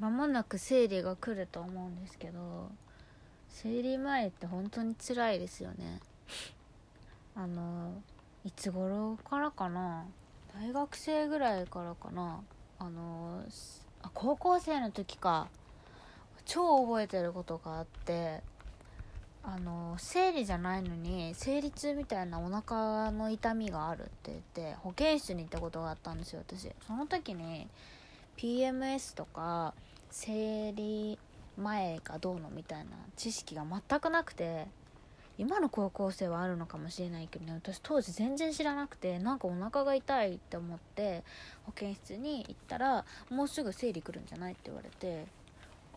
間もなく生理が来ると思うんですけど生理前って本当に辛いですよね。あのいつ頃からかな？大学生ぐらいからかな？あのあ高校生の時か。超覚えてることがあってあの生理じゃないのに生理痛みたいなお腹の痛みがあるって言って保健室に行ったことがあったんですよ私。その時に PMS とか生理前がどうのみたいな知識が全くなくて今の高校生はあるのかもしれないけどね私当時全然知らなくてなんかお腹が痛いって思って保健室に行ったらもうすぐ生理来るんじゃないって言われて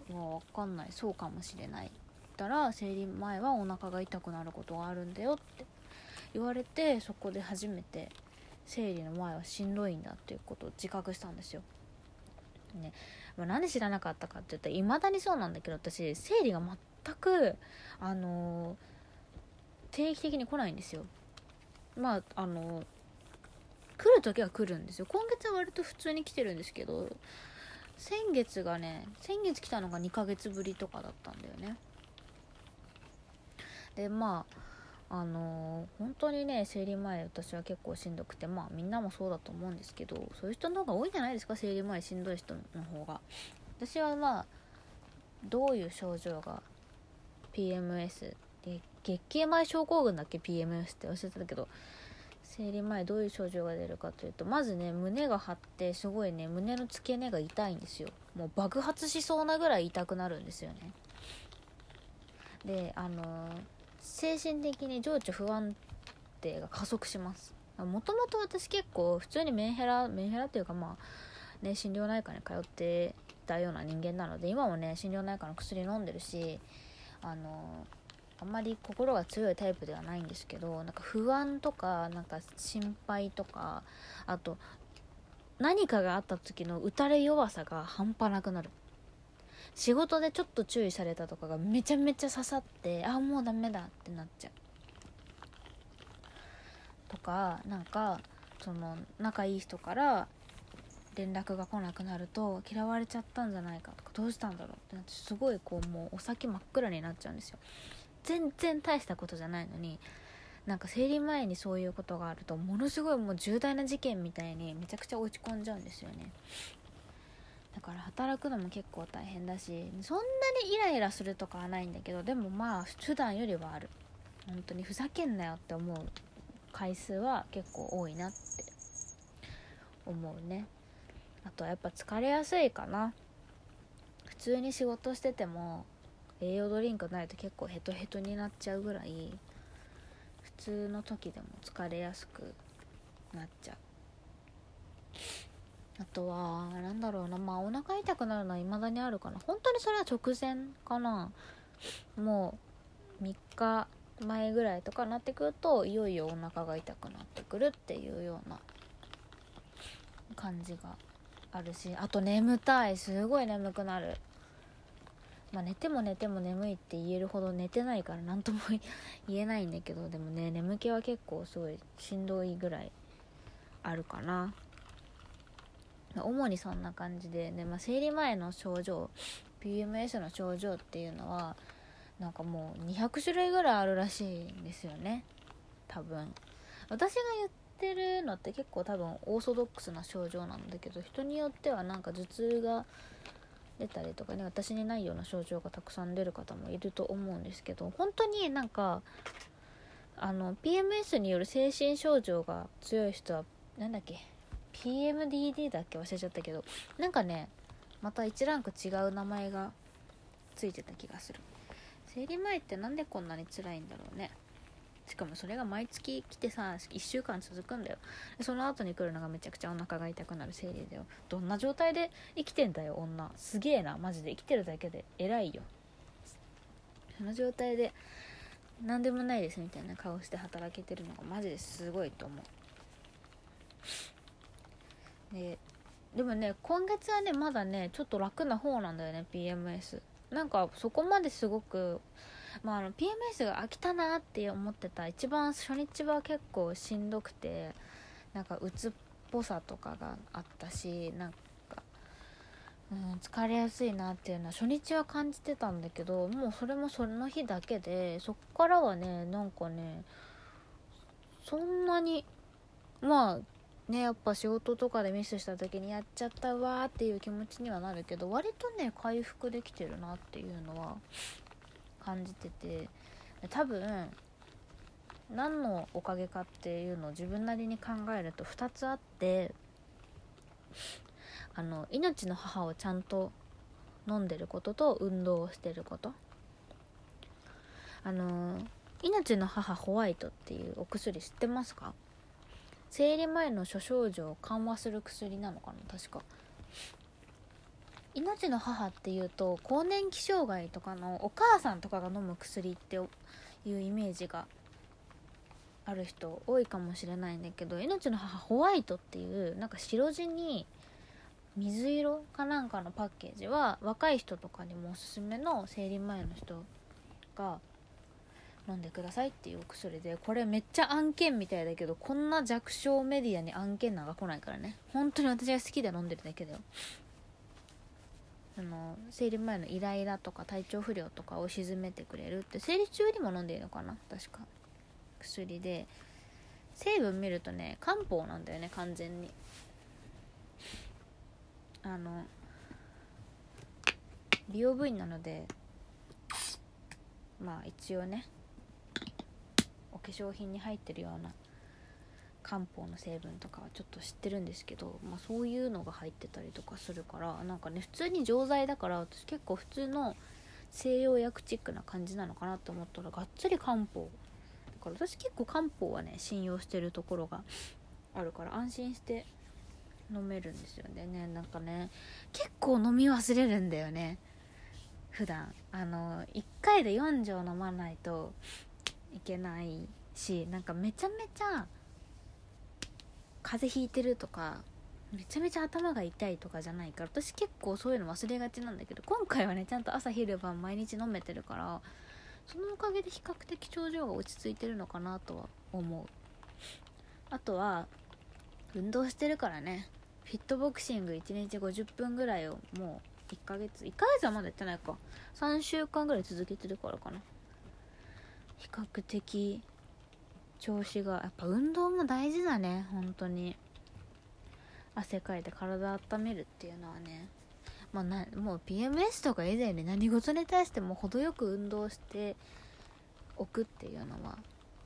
もう分かんないそうかもしれないったら生理前はお腹が痛くなることがあるんだよって言われてそこで初めて生理の前はしんどいんだっていうことを自覚したんですよ。ねまあ、なんで知らなかったかって言ったらいまだにそうなんだけど私生理が全くあのー定期的に来ないんですよ。まああの来る時は来るんですよ。今月は割と普通に来てるんですけど先月がね先月来たのが2ヶ月ぶりとかだったんだよね。でまああの、本当にね生理前私は結構しんどくてまあみんなもそうだと思うんですけどそういう人の方が多いんじゃないですか？生理前しんどい人の方が。私はまあどういう症状が PMS で月経前症候群だっけ？PMS って忘れてたけど生理前どういう症状が出るかというとまずね胸が張ってすごいね胸の付け根が痛いんですよ。もう爆発しそうなぐらい痛くなるんですよね。であのー、精神的に情緒不安定が加速します。もともと私結構普通にメンヘラメンヘラっていうかまあね心療内科に通ってたような人間なので今もね心療内科の薬飲んでるしあのあんまり心が強いタイプではないんですけどなんか不安とかなんか心配とかあと何かがあった時の打たれ弱さが半端なくなる。仕事でちょっと注意されたとかがめちゃめちゃ刺さってああもうダメだってなっちゃう。とかなんかその仲いい人から連絡が来なくなると嫌われちゃったんじゃないかとかどうしたんだろうってなってすごいこうもうお先真っ暗になっちゃうんですよ。全然大したことじゃないのになんか生理前にそういうことがあるとものすごいもう重大な事件みたいにめちゃくちゃ落ち込んじゃうんですよね。だから働くのも結構大変だしそんなにイライラするとかはないんだけどでもまあ普段よりはある。本当にふざけんなよって思う回数は結構多いなって思うね。あとはやっぱ疲れやすいかな。普通に仕事してても栄養ドリンクないと結構ヘトヘトになっちゃうぐらい普通の時でも疲れやすくなっちゃう。あとは何だろうなまあお腹痛くなるのは未だにあるかな。本当にそれは直前かな。もう3日前ぐらいとかなってくるといよいよお腹が痛くなってくるっていうような感じがあるしあと眠たい。すごい眠くなる。まあ、寝ても寝ても眠いって言えるほど寝てないから何とも 言えないんだけどでもね眠気は結構すごいしんどいぐらいあるかな。主にそんな感じで、ねまあ、生理前の症状 PMS の症状っていうのはなんかもう200種類ぐらいあるらしいんですよね。多分。私が言ってるのって結構多分オーソドックスな症状なんだけど人によってはなんか頭痛が出たりとかね私にないような症状がたくさん出る方もいると思うんですけど本当になんかあの PMS による精神症状が強い人は何だっけ PMDD だっけ忘れちゃったけどなんかねまた1ランク違う名前がついてた気がする。生理前ってなんでこんなに辛いんだろうね。しかもそれが毎月来てさ1週間続くんだよ。その後に来るのがめちゃくちゃお腹が痛くなる生理だよ。どんな状態で生きてんだよ女。すげえな。マジで生きてるだけで。偉いよ。その状態で何でもないですみたいな顔して働けてるのがマジですごいと思う。ででもね今月はねまだねちょっと楽な方なんだよね PMS なんかそこまですごくまあ、あの PMS が飽きたなって思ってた一番初日は結構しんどくてなんか鬱っぽさとかがあったしなんかうん、疲れやすいなっていうのは初日は感じてたんだけどもうそれもその日だけでそっからはねなんかねそんなにまあねやっぱ仕事とかでミスした時にやっちゃったわーっていう気持ちにはなるけど割とね回復できてるなっていうのは感じてて多分何のおかげかっていうのを自分なりに考えると2つあってあの命の母をちゃんと飲んでることと運動をしてること。あの命の母ホワイトっていうお薬知ってますか？生理前の諸症状を緩和する薬なのかな確か。命の母っていうと更年期障害とかのお母さんとかが飲む薬っていうイメージがある人多いかもしれないんだけど命の母ホワイトっていうなんか白地に水色かなんかのパッケージは若い人とかにもおすすめの生理前の人が飲んでくださいっていうお薬でこれめっちゃ案件みたいだけどこんな弱小メディアに案件なんか来ないからね。本当に私が好きで飲んでるだけだよ。あの生理前のイライラとか体調不良とかを鎮めてくれるって生理中にも飲んでいいのかな？確か。薬で。成分見るとね漢方なんだよね完全に。あの美容部員なのでまあ一応ねお化粧品に入ってるような漢方の成分とかはちょっと知ってるんですけど、まあ、そういうのが入ってたりとかするからなんかね普通に錠剤だから私結構普通の西洋薬チックな感じなのかなと思ったらがっつり漢方。だから私結構漢方はね信用してるところがあるから安心して飲めるんですよね。ねなんかね結構飲み忘れるんだよね。普段。あの1回で4錠飲まないといけないしなんかめちゃめちゃ風邪ひいてるとかめちゃめちゃ頭が痛いとかじゃないから私結構そういうの忘れがちなんだけど今回はねちゃんと朝昼晩毎日飲めてるからそのおかげで比較的症状が落ち着いてるのかなとは思う。あとは運動してるからね。フィットボクシング1日50分ぐらいをもう1ヶ月1ヶ月はまだやってないか。3週間ぐらい続けてるからかな。比較的調子がやっぱ運動も大事だね本当に。汗かいて体温めるっていうのはね。まあ、なもう PMS とか以前に何事に対しても程よく運動しておくっていうのは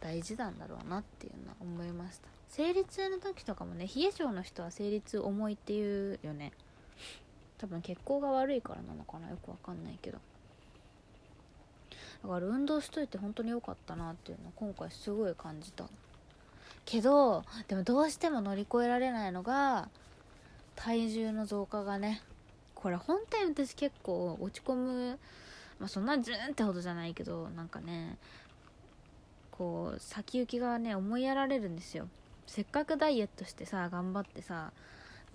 大事なんだろうなっていうのは思いました。生理痛の時とかもね冷え性の人は生理痛重いっていうよね。多分血行が悪いからなのかなよくわかんないけど。だから運動しといて本当に良かったなっていうのは今回すごい感じたけどでもどうしても乗り越えられないのが体重の増加がね。これ本当に私結構落ち込むまあそんなズーンってほどじゃないけどなんかねこう先行きがね思いやられるんですよ。せっかくダイエットしてさ頑張ってさ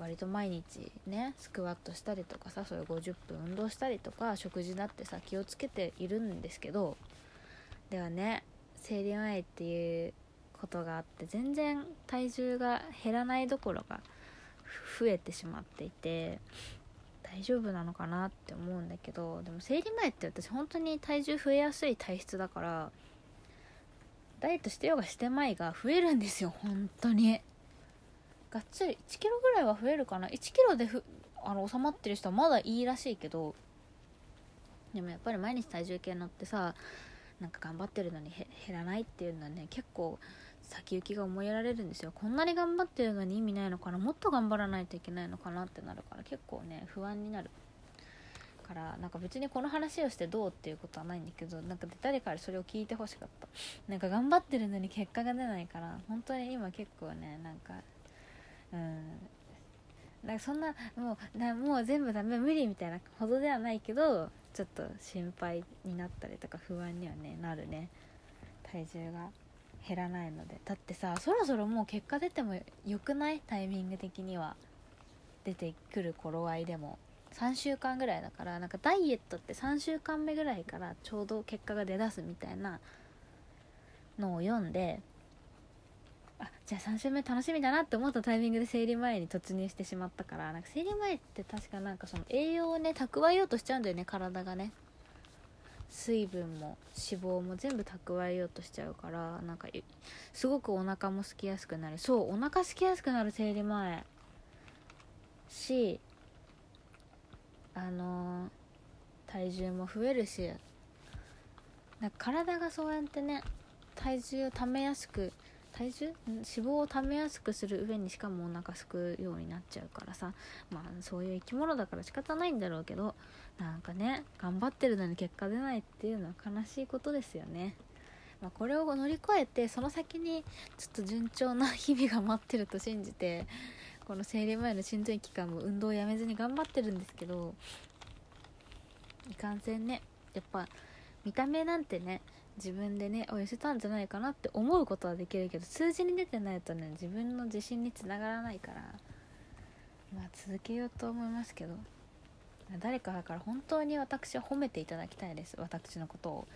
割と毎日ねスクワットしたりとかさそれ50分運動したりとか食事だってさ気をつけているんですけどではね生理前っていうことがあって全然体重が減らないどころか増えてしまっていて大丈夫なのかなって思うんだけどでも生理前って私本当に体重増えやすい体質だからダイエットしてようがしてまいが増えるんですよ本当に。がっつり1キロぐらいは増えるかな。1キロでふあの収まってる人はまだいいらしいけどでもやっぱり毎日体重計乗ってさなんか頑張ってるのに減らないっていうのはね結構先行きが思いやられるんですよ。こんなに頑張ってるのに意味ないのかな。もっと頑張らないといけないのかなってなるから結構ね不安になるからなんか別にこの話をしてどうっていうことはないんだけどなんか誰かにそれを聞いてほしかった。なんか頑張ってるのに結果が出ないから本当に今結構ねなんかうん。なんかそんなもうなもう全部ダメ無理みたいなほどではないけどちょっと心配になったりとか不安にはねなるね。体重が減らないので。だってさそろそろもう結果出てもよくない？タイミング的には。出てくる頃合いでも。3週間ぐらいだからなんかダイエットって3週間目ぐらいからちょうど結果が出だすみたいなのを読んでじゃあ3週目楽しみだなって思ったタイミングで生理前に突入してしまったからなんか生理前って確かなんかその栄養をね蓄えようとしちゃうんだよね体がね。水分も脂肪も全部蓄えようとしちゃうからなんかすごくお腹も空きやすくなる。そうお腹空きやすくなる生理前。しあのー、体重も増えるしなんか体がそうやってね体重をためやすく体重？脂肪をためやすくする上にしかもお腹すくようになっちゃうからさ。まあそういう生き物だから仕方ないんだろうけどなんかね頑張ってるのに結果出ないっていうのは悲しいことですよね、まあ、これを乗り越えてその先にちょっと順調な日々が待ってると信じてこの生理前のしんどい期間も運動をやめずに頑張ってるんですけどいかんせんねやっぱ見た目なんてね自分でね痩せたんじゃないかなって思うことはできるけど数字に出てないとね自分の自信につながらないからまあ続けようと思いますけど誰かだから本当に私は褒めていただきたいです私のことを。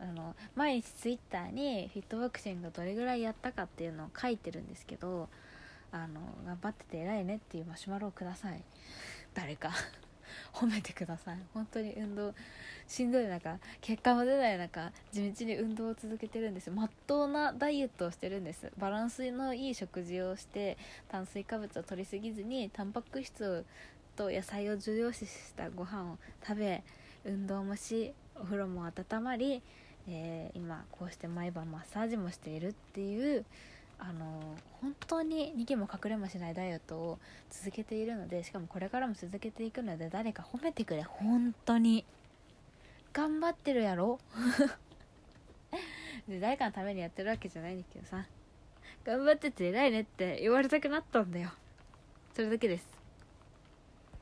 あの毎日ツイッターにフィットボクシングどれぐらいやったかっていうのを書いてるんですけどあの頑張ってて偉いねっていうマシュマロをください。誰か。褒めてください。本当に運動しんどい中結果も出ない中地道に運動を続けてるんです。まっとうなダイエットをしてるんです。バランスのいい食事をして炭水化物を取りすぎずにタンパク質と野菜を重要視したご飯を食べ運動もしお風呂も温まり、えー、今こうして毎晩マッサージもしているっていうあの本当に逃げも隠れもしないダイエットを続けているのでしかもこれからも続けていくので誰か褒めてくれ本当に。頑張ってるやろ。で誰かのためにやってるわけじゃないんだけどさ。頑張ってて偉いねって言われたくなったんだよ。それだけです。